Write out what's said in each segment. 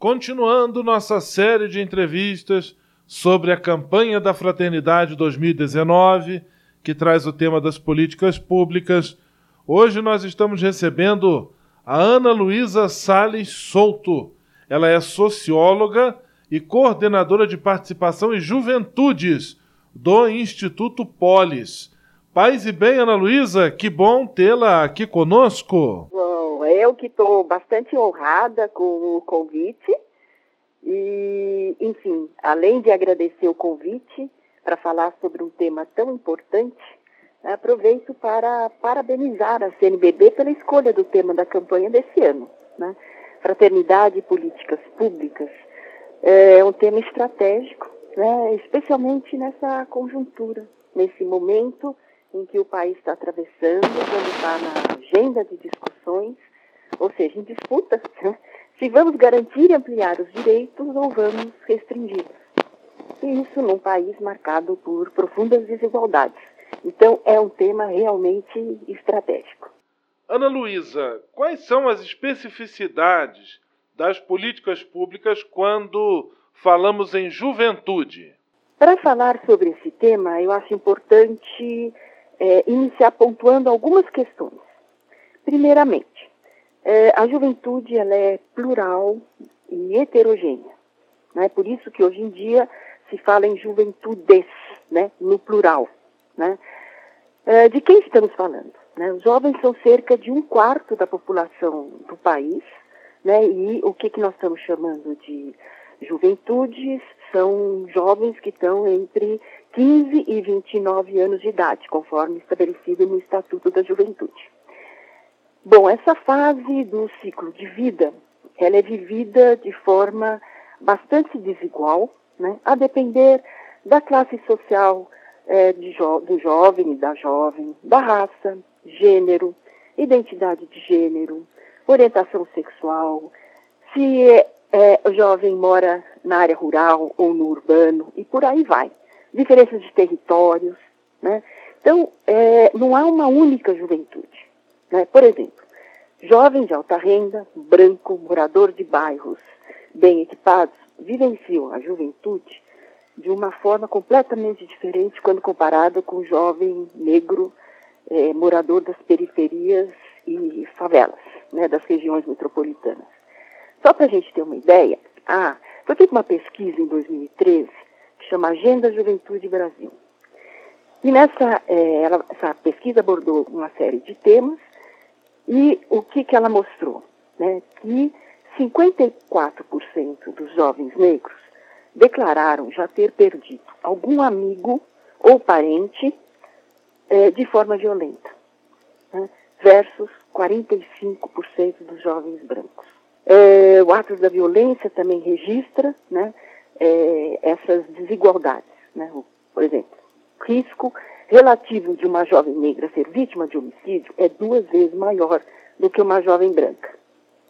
continuando nossa série de entrevistas sobre a campanha da Fraternidade 2019, que traz o tema das políticas públicas. Hoje nós estamos recebendo a Ana Luísa Sales Souto. Ela é socióloga e coordenadora de participação e juventudes do Instituto Polis. Paz e bem, Ana Luísa, que bom tê-la aqui conosco. Eu que estou bastante honrada com o convite. E, enfim, além de agradecer o convite para falar sobre um tema tão importante, aproveito para parabenizar a CNBB pela escolha do tema da campanha desse ano. Né? Fraternidade e políticas públicas é um tema estratégico, né? especialmente nessa conjuntura, nesse momento em que o país está atravessando, quando está na agenda de discussões, ou seja, em disputa, se vamos garantir e ampliar os direitos ou vamos restringi-los. E isso num país marcado por profundas desigualdades. Então, é um tema realmente estratégico. Ana Luísa, quais são as especificidades das políticas públicas quando falamos em juventude? Para falar sobre esse tema, eu acho importante é, iniciar pontuando algumas questões. Primeiramente, é, a juventude ela é plural e heterogênea. Né? Por isso que hoje em dia se fala em juventudes, né? no plural. Né? É, de quem estamos falando? Né? Os jovens são cerca de um quarto da população do país, né? e o que, que nós estamos chamando de juventudes são jovens que estão entre 15 e 29 anos de idade, conforme estabelecido no Estatuto da Juventude. Bom, essa fase do ciclo de vida, ela é vivida de forma bastante desigual, né, a depender da classe social é, jo do jovem e da jovem, da raça, gênero, identidade de gênero, orientação sexual, se é, o jovem mora na área rural ou no urbano e por aí vai diferenças de territórios. Né? Então, é, não há uma única juventude. Né? Por exemplo, jovem de alta renda, branco, morador de bairros bem equipados, vivenciam a juventude de uma forma completamente diferente quando comparado com o jovem negro, é, morador das periferias e favelas, né, das regiões metropolitanas. Só para a gente ter uma ideia, ah, foi feita uma pesquisa em 2013 que chama Agenda Juventude Brasil. E nessa é, ela, essa pesquisa abordou uma série de temas e o que, que ela mostrou? Né? Que 54% dos jovens negros declararam já ter perdido algum amigo ou parente é, de forma violenta, né? versus 45% dos jovens brancos. É, o ato da violência também registra né, é, essas desigualdades. Né? Por exemplo, risco relativo de uma jovem negra ser vítima de homicídio é duas vezes maior do que uma jovem branca.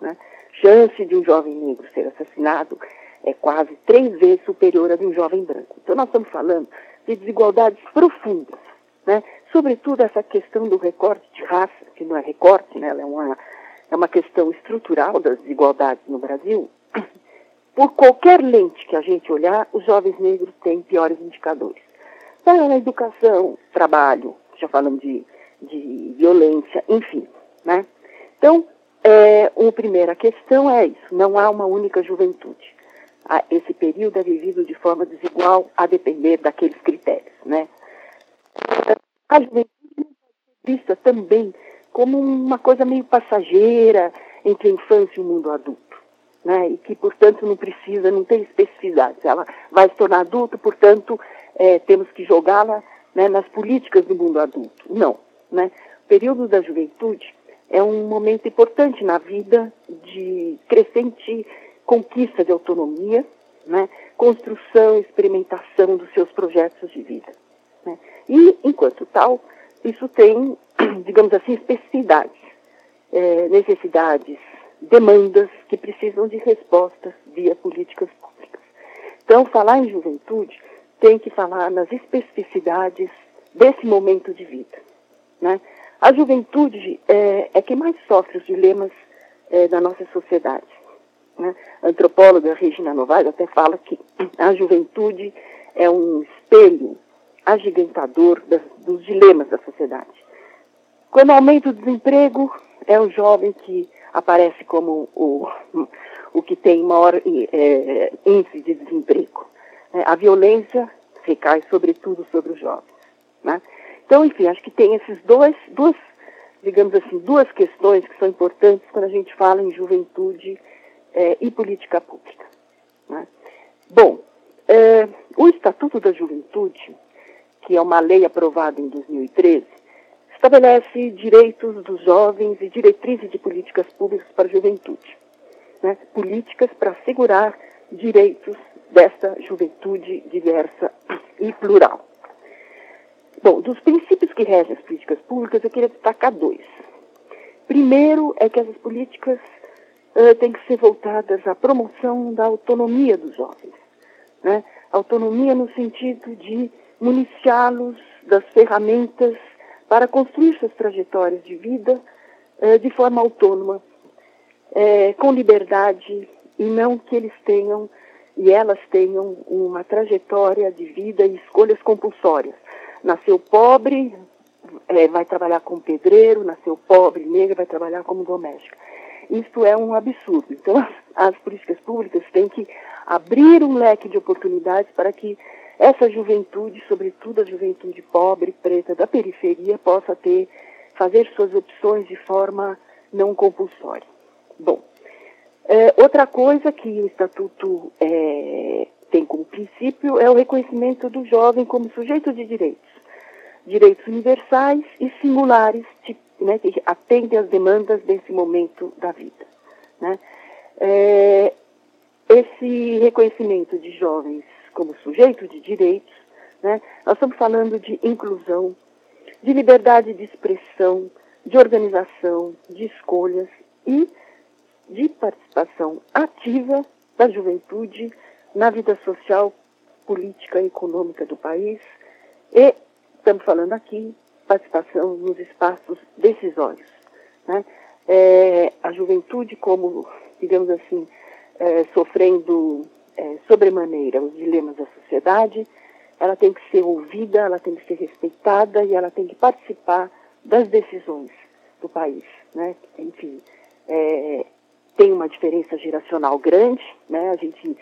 Né? Chance de um jovem negro ser assassinado é quase três vezes superior à de um jovem branco. Então, nós estamos falando de desigualdades profundas. Né? Sobretudo essa questão do recorte de raça, que não é recorte, né? Ela é, uma, é uma questão estrutural das desigualdades no Brasil, por qualquer lente que a gente olhar, os jovens negros têm piores indicadores. Na educação, trabalho, já falamos de, de violência, enfim. Né? Então, é, uma primeira questão é isso, não há uma única juventude. Esse período é vivido de forma desigual a depender daqueles critérios. Né? A juventude é vista também como uma coisa meio passageira entre a infância e o mundo adulto né, e que, portanto, não precisa, não tem especificidades. Ela vai se tornar adulta, portanto, é, temos que jogá-la né, nas políticas do mundo adulto. Não. Né? O período da juventude é um momento importante na vida de crescente conquista de autonomia, né, construção, experimentação dos seus projetos de vida. Né? E, enquanto tal, isso tem, digamos assim, especificidades, é, necessidades demandas que precisam de respostas via políticas públicas. Então, falar em juventude tem que falar nas especificidades desse momento de vida. Né? A juventude é, é quem mais sofre os dilemas é, da nossa sociedade. Né? A antropóloga Regina Novaes até fala que a juventude é um espelho agigantador das, dos dilemas da sociedade. Quando aumenta o desemprego, é o jovem que aparece como o, o que tem maior é, índice de desemprego. É, a violência recai sobretudo sobre os jovens. Né? Então, enfim, acho que tem esses dois, duas, digamos assim, duas questões que são importantes quando a gente fala em juventude é, e política pública. Né? Bom, é, o Estatuto da Juventude, que é uma lei aprovada em 2013, estabelece direitos dos jovens e diretrizes de políticas públicas para a juventude. Né? Políticas para assegurar direitos dessa juventude diversa e plural. Bom, dos princípios que regem as políticas públicas, eu queria destacar dois. Primeiro é que essas políticas uh, têm que ser voltadas à promoção da autonomia dos jovens. Né? Autonomia no sentido de municiá-los das ferramentas para construir suas trajetórias de vida uh, de forma autônoma, uh, com liberdade, e não que eles tenham e elas tenham uma trajetória de vida e escolhas compulsórias. Nasceu pobre, é, vai trabalhar como pedreiro, nasceu pobre, negra, vai trabalhar como doméstica. Isso é um absurdo. Então, as, as políticas públicas têm que abrir um leque de oportunidades para que essa juventude, sobretudo a juventude pobre, preta, da periferia, possa ter, fazer suas opções de forma não compulsória. Bom, é, outra coisa que o Estatuto é, tem como princípio é o reconhecimento do jovem como sujeito de direitos. Direitos universais e singulares né, que atendem às demandas desse momento da vida. Né? É, esse reconhecimento de jovens como sujeito de direitos, né, nós estamos falando de inclusão, de liberdade de expressão, de organização, de escolhas e de participação ativa da juventude na vida social, política e econômica do país e, estamos falando aqui, participação nos espaços decisórios. Né? É, a juventude como, digamos assim, é, sofrendo é, sobremaneira os dilemas da sociedade, ela tem que ser ouvida, ela tem que ser respeitada e ela tem que participar das decisões do país. Né? Enfim, é, tem uma diferença geracional grande, né? A gente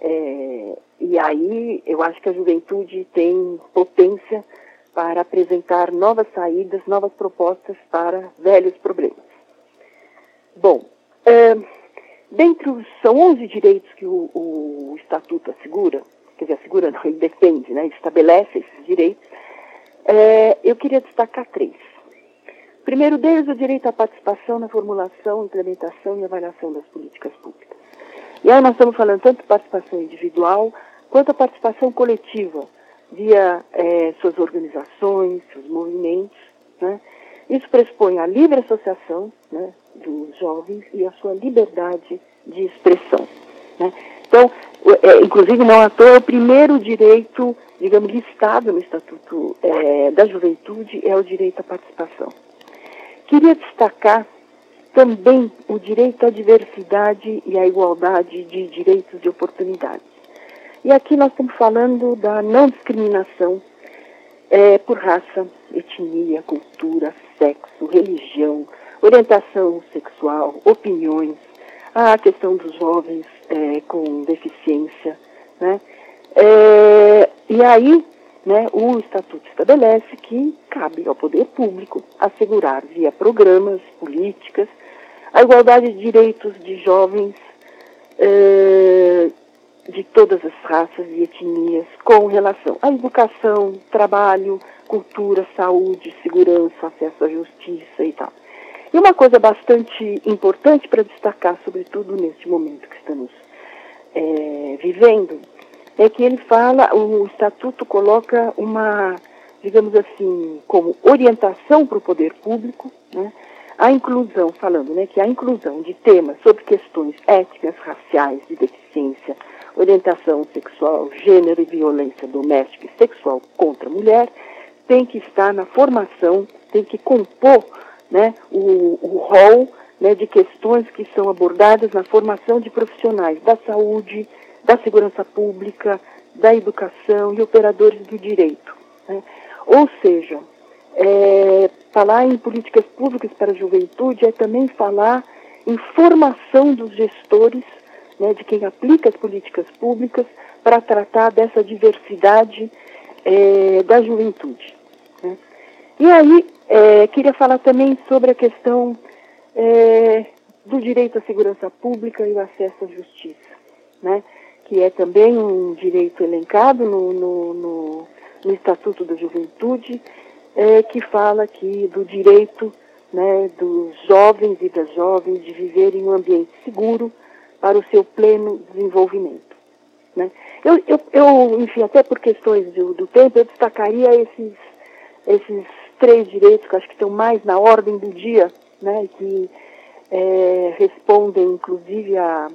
é, e aí eu acho que a juventude tem potência para apresentar novas saídas, novas propostas para velhos problemas. Bom, é, dentre os, são 11 direitos que o, o, Estatuto assegura, quer dizer, assegura não, ele defende, né, ele estabelece esses direitos, é, eu queria destacar três. Primeiro deles, o direito à participação na formulação, implementação e avaliação das políticas públicas. E aí nós estamos falando tanto de participação individual quanto a participação coletiva, via é, suas organizações, seus movimentos. Né? Isso pressupõe a livre associação né, dos jovens e a sua liberdade de expressão. Né? Então, é, inclusive, não à toa, o primeiro direito, digamos, listado no Estatuto é, da Juventude é o direito à participação. Queria destacar também o direito à diversidade e à igualdade de direitos e oportunidades. E aqui nós estamos falando da não discriminação é, por raça, etnia, cultura, sexo, religião, orientação sexual, opiniões, a questão dos jovens é, com deficiência, né? É, e aí né, o Estatuto estabelece que cabe ao poder público assegurar, via programas, políticas, a igualdade de direitos de jovens eh, de todas as raças e etnias com relação à educação, trabalho, cultura, saúde, segurança, acesso à justiça e tal. E uma coisa bastante importante para destacar, sobretudo neste momento que estamos é, vivendo, é que ele fala, o estatuto coloca uma, digamos assim, como orientação para o poder público, né, a inclusão, falando né, que a inclusão de temas sobre questões étnicas, raciais, de deficiência, orientação sexual, gênero e violência doméstica e sexual contra a mulher, tem que estar na formação, tem que compor né, o, o rol né, de questões que são abordadas na formação de profissionais da saúde, da segurança pública, da educação e operadores do direito. Né? Ou seja, é, falar em políticas públicas para a juventude é também falar em formação dos gestores, né, de quem aplica as políticas públicas, para tratar dessa diversidade é, da juventude. Né? E aí, é, queria falar também sobre a questão é, do direito à segurança pública e o acesso à justiça, né? Que é também um direito elencado no, no, no, no Estatuto da Juventude, é, que fala aqui do direito né, dos jovens e das jovens de viver em um ambiente seguro para o seu pleno desenvolvimento. Né? Eu, eu, eu, enfim, até por questões do, do tempo, eu destacaria esses, esses três direitos que acho que estão mais na ordem do dia, né, que é, respondem, inclusive, a,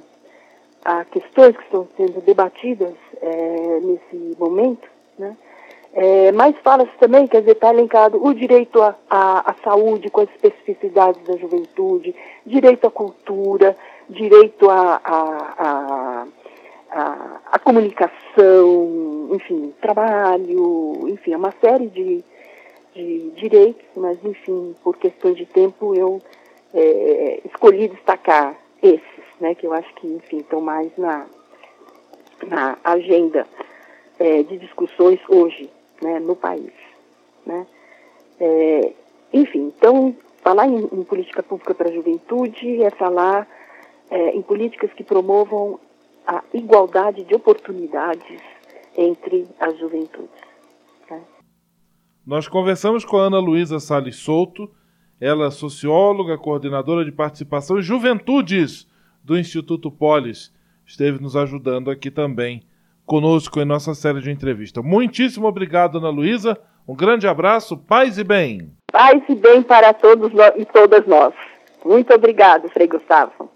a questões que estão sendo debatidas é, nesse momento, né? É, mas fala-se também, quer dizer, está elencado o direito à, saúde com as especificidades da juventude, direito à cultura, direito à, à, à, comunicação, enfim, trabalho, enfim, é uma série de, de direitos, mas, enfim, por questões de tempo eu é, escolhi destacar esses, né, que eu acho que, enfim, estão mais na, na agenda é, de discussões hoje né, no país. Né? É, enfim, então, falar em, em, política pública para a juventude é falar é, em políticas que promovam a igualdade de oportunidades entre as juventudes. Né? Nós conversamos com a Ana Luísa Salles Souto, ela é socióloga, coordenadora de participação e juventudes do Instituto Polis, esteve nos ajudando aqui também conosco em nossa série de entrevista. Muitíssimo obrigado, Ana Luísa. Um grande abraço, paz e bem. Paz e bem para todos e todas nós. Muito obrigado, Frei Gustavo.